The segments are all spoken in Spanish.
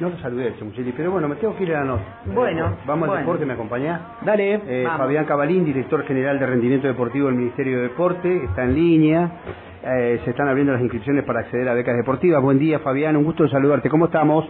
No lo saludé, Chamucheli, pero bueno, me tengo que ir a la nota. Bueno, Vamos bueno. al deporte, ¿me acompañás? Dale, Eh. Fabián Cabalín, director general de rendimiento deportivo del Ministerio de Deporte, está en línea. Eh, se están abriendo las inscripciones para acceder a becas deportivas. Buen día, Fabián, un gusto saludarte. ¿Cómo estamos?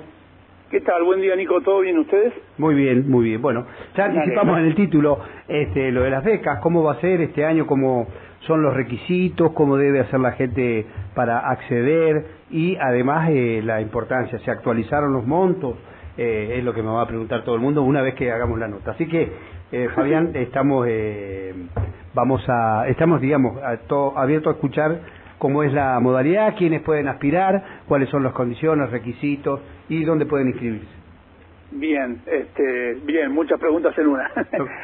¿Qué tal? Buen día, Nico. ¿Todo bien ustedes? Muy bien, muy bien. Bueno, ya Dale. anticipamos en el título este, lo de las becas, cómo va a ser este año, cómo son los requisitos, cómo debe hacer la gente para acceder y además eh, la importancia, se actualizaron los montos, eh, es lo que me va a preguntar todo el mundo una vez que hagamos la nota. Así que, eh, Fabián, estamos, eh, vamos a, estamos, digamos, a to- abiertos a escuchar cómo es la modalidad, quiénes pueden aspirar, cuáles son las condiciones, requisitos y dónde pueden inscribirse. Bien, este, bien, muchas preguntas en una.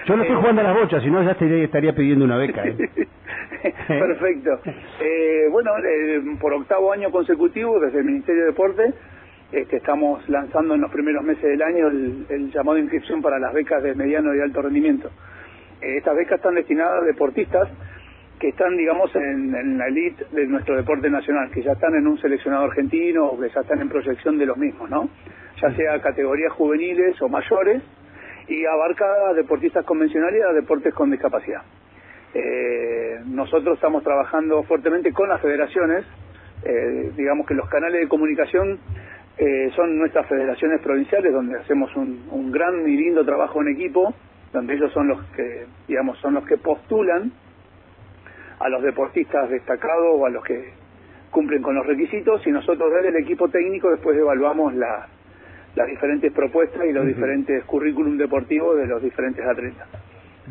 Yo no estoy jugando a las bochas, si no ya estaría, estaría pidiendo una beca. ¿eh? Perfecto. Eh, bueno, eh, por octavo año consecutivo, desde el Ministerio de Deporte, este, estamos lanzando en los primeros meses del año el, el llamado de inscripción para las becas de mediano y alto rendimiento. Eh, estas becas están destinadas a deportistas que están, digamos, en, en la elite de nuestro deporte nacional, que ya están en un seleccionado argentino o que ya están en proyección de los mismos, ¿no? Ya sea categorías juveniles o mayores, y abarca a deportistas convencionales y a deportes con discapacidad. Eh, nosotros estamos trabajando fuertemente con las federaciones, eh, digamos que los canales de comunicación eh, son nuestras federaciones provinciales donde hacemos un, un gran y lindo trabajo en equipo, donde ellos son los que, digamos, son los que postulan a los deportistas destacados o a los que cumplen con los requisitos y nosotros desde el equipo técnico después evaluamos la- las diferentes propuestas y los diferentes currículum deportivos de los diferentes atletas.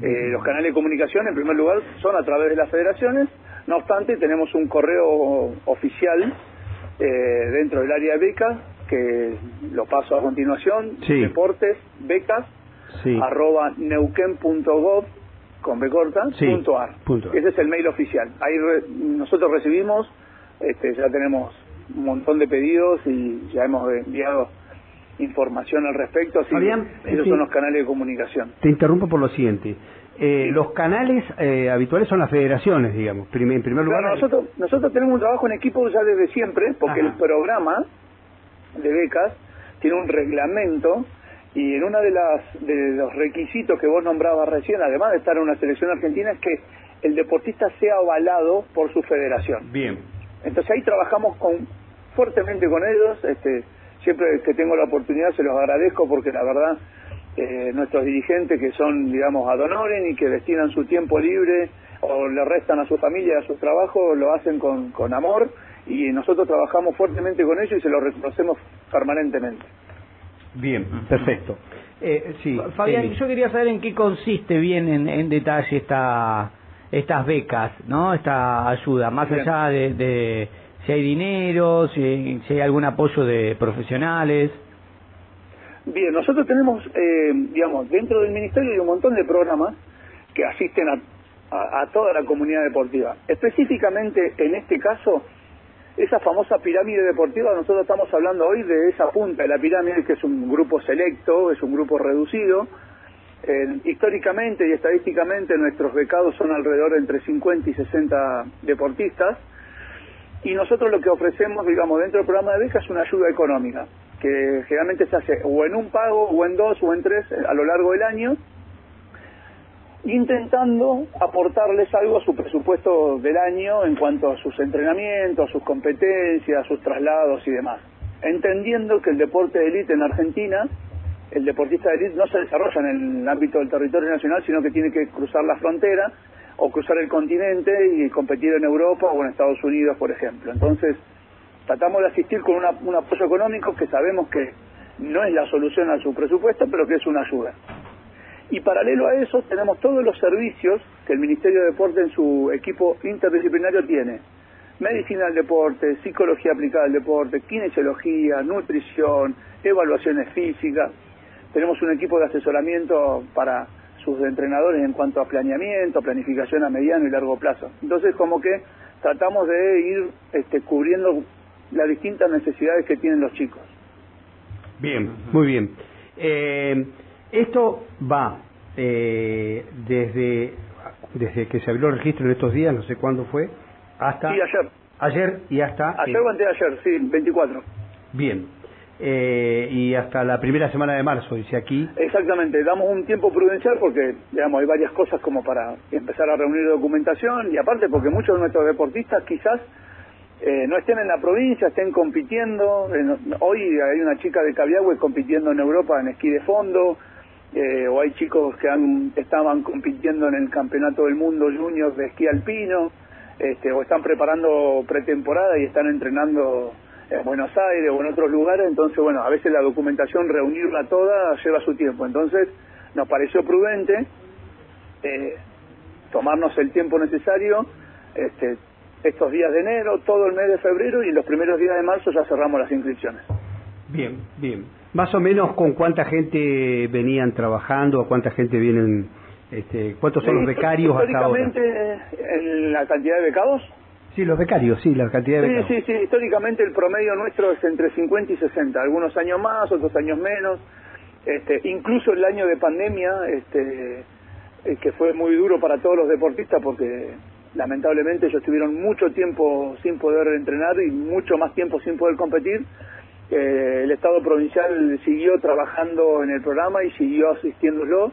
Eh, los canales de comunicación, en primer lugar, son a través de las federaciones. No obstante, tenemos un correo oficial eh, dentro del área de becas, que lo paso a continuación, Sí. deportes, becas, Sí. arroba neuquén.gov, con B corta, Sí, punto ar. punto. Ese es el mail oficial. Ahí re- nosotros recibimos, este, ya tenemos un montón de pedidos y ya hemos enviado información al respecto, así Fabián, esos sí. son los canales de comunicación. Te interrumpo por lo siguiente. Eh, los canales eh, habituales son las federaciones, digamos. En primer lugar, Claro, nosotros, nosotros tenemos un trabajo en equipo ya desde siempre, porque Ajá. el programa de becas tiene un reglamento y en uno de, las, de los requisitos que vos nombrabas recién, además de estar en una selección argentina, es que el deportista sea avalado por su federación. bien. Entonces ahí trabajamos con, fuertemente con ellos, este, siempre que tengo la oportunidad se los agradezco porque la verdad eh, nuestros dirigentes que son, digamos, ad honorem y que destinan su tiempo libre o le restan a su familia y a sus trabajos, lo hacen con, con amor y nosotros trabajamos fuertemente con ellos y se lo reconocemos permanentemente. Bien, perfecto. Eh, sí, Fabián, Eli. yo quería saber en qué consiste bien en, en detalle esta, estas becas, ¿no? Esta ayuda, más Bien. allá de, de si hay dinero, si, hay algún apoyo de profesionales. Bien, nosotros tenemos, eh, digamos, dentro del Ministerio hay un montón de programas que asisten a, a- toda la comunidad deportiva. Específicamente, en este caso, esa famosa pirámide deportiva, nosotros estamos hablando hoy de esa punta de la pirámide, que es un grupo selecto, es un grupo reducido. Históricamente y estadísticamente nuestros becados son alrededor de entre 50 y 60 deportistas y nosotros lo que ofrecemos, digamos, dentro del programa de becas es una ayuda económica, que generalmente se hace o en un pago, o en dos, o en tres eh, a lo largo del año, intentando aportarles algo a su presupuesto del año en cuanto a sus entrenamientos, sus competencias, sus traslados y demás. Entendiendo que el deporte de élite en Argentina, el deportista de élite no se desarrolla en el ámbito del territorio nacional, sino que tiene que cruzar la frontera o cruzar el continente y competir en Europa o en Estados Unidos, por ejemplo. Entonces, tratamos de asistir con una- un apoyo económico que sabemos que no es la solución a su presupuesto, pero que es una ayuda. Y paralelo a eso tenemos todos los servicios que el Ministerio de Deporte en su equipo interdisciplinario tiene. Medicina del deporte, psicología aplicada al deporte, kinesiología, nutrición, evaluaciones físicas. Tenemos un equipo de asesoramiento para sus entrenadores en cuanto a planeamiento, planificación a mediano y largo plazo. Entonces como que tratamos de ir este, cubriendo las distintas necesidades que tienen los chicos. Bien, muy bien. Eh, esto va eh, desde, desde que se abrió el registro en estos días, no sé cuándo fue, hasta Sí, ayer. ayer y hasta... Ayer o antes de ayer, sí, 24. Bien. Eh, y hasta la primera semana de marzo, dice aquí. Exactamente, damos un tiempo prudencial porque, digamos, hay varias cosas como para empezar a reunir documentación y aparte porque muchos de nuestros deportistas quizás eh, no estén en la provincia, estén compitiendo. hoy hay una chica de Cabiagüe compitiendo en Europa en esquí de fondo, eh, o hay chicos que han, estaban compitiendo en el Campeonato del Mundo Junior de esquí alpino, este, o están preparando pretemporada y están entrenando en Buenos Aires o en otros lugares, entonces, bueno, a veces la documentación, reunirla toda, lleva su tiempo. Entonces, nos pareció prudente eh, tomarnos el tiempo necesario, este, estos días de enero, todo el mes de febrero y los primeros días de marzo ya cerramos las inscripciones. Bien, bien. Más o menos con cuánta gente venían trabajando, o cuánta gente vienen, este, cuántos son los becarios hasta ahora. En la cantidad de becados, Sí, los becarios, sí, la cantidad de becarios. Sí, sí, sí, históricamente el promedio nuestro es entre 50 y 60, algunos años más, otros años menos. Este, incluso el año de pandemia, este, eh, que fue muy duro para todos los deportistas porque lamentablemente ellos tuvieron mucho tiempo sin poder entrenar y mucho más tiempo sin poder competir. Eh, el Estado provincial siguió trabajando en el programa y siguió asistiéndolo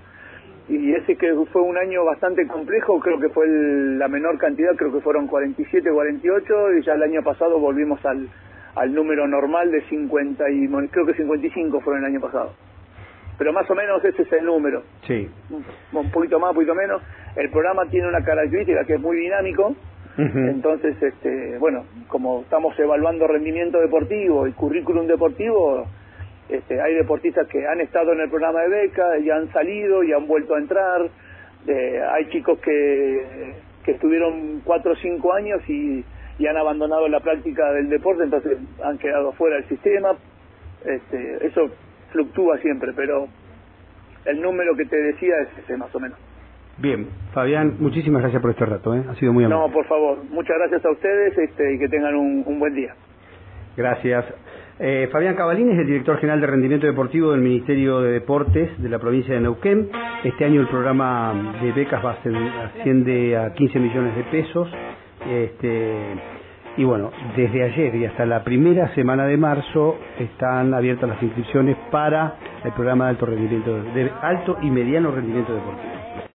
y ese que fue un año bastante complejo, creo que fue la menor cantidad, creo que fueron 47, 48 y ya el año pasado volvimos al, al número normal de 50 y creo que 55 fueron el año pasado. Pero más o menos ese es el número. Sí. Un poquito más, un poquito menos. El programa tiene una característica que es muy dinámico. Entonces, este, bueno, como estamos evaluando rendimiento deportivo y currículum deportivo, este, hay deportistas que han estado en el programa de beca y han salido y han vuelto a entrar. Eh, hay chicos que, que estuvieron cuatro o cinco años y, y, han abandonado la práctica del deporte, entonces han quedado fuera del sistema. Este, eso fluctúa siempre, pero el número que te decía es ese más o menos. Bien, Fabián, muchísimas gracias por este rato, ¿eh? ha sido muy amable. No, por favor, muchas gracias a ustedes este, y que tengan un, un buen día. Gracias. Eh, Fabián Cabalín es el director general de rendimiento deportivo del Ministerio de Deportes de la provincia de Neuquén. Este año el programa de becas va a asciende a 15 millones de pesos. Este, y bueno, desde ayer y hasta la primera semana de marzo están abiertas las inscripciones para el programa de alto rendimiento, de alto y mediano rendimiento deportivo.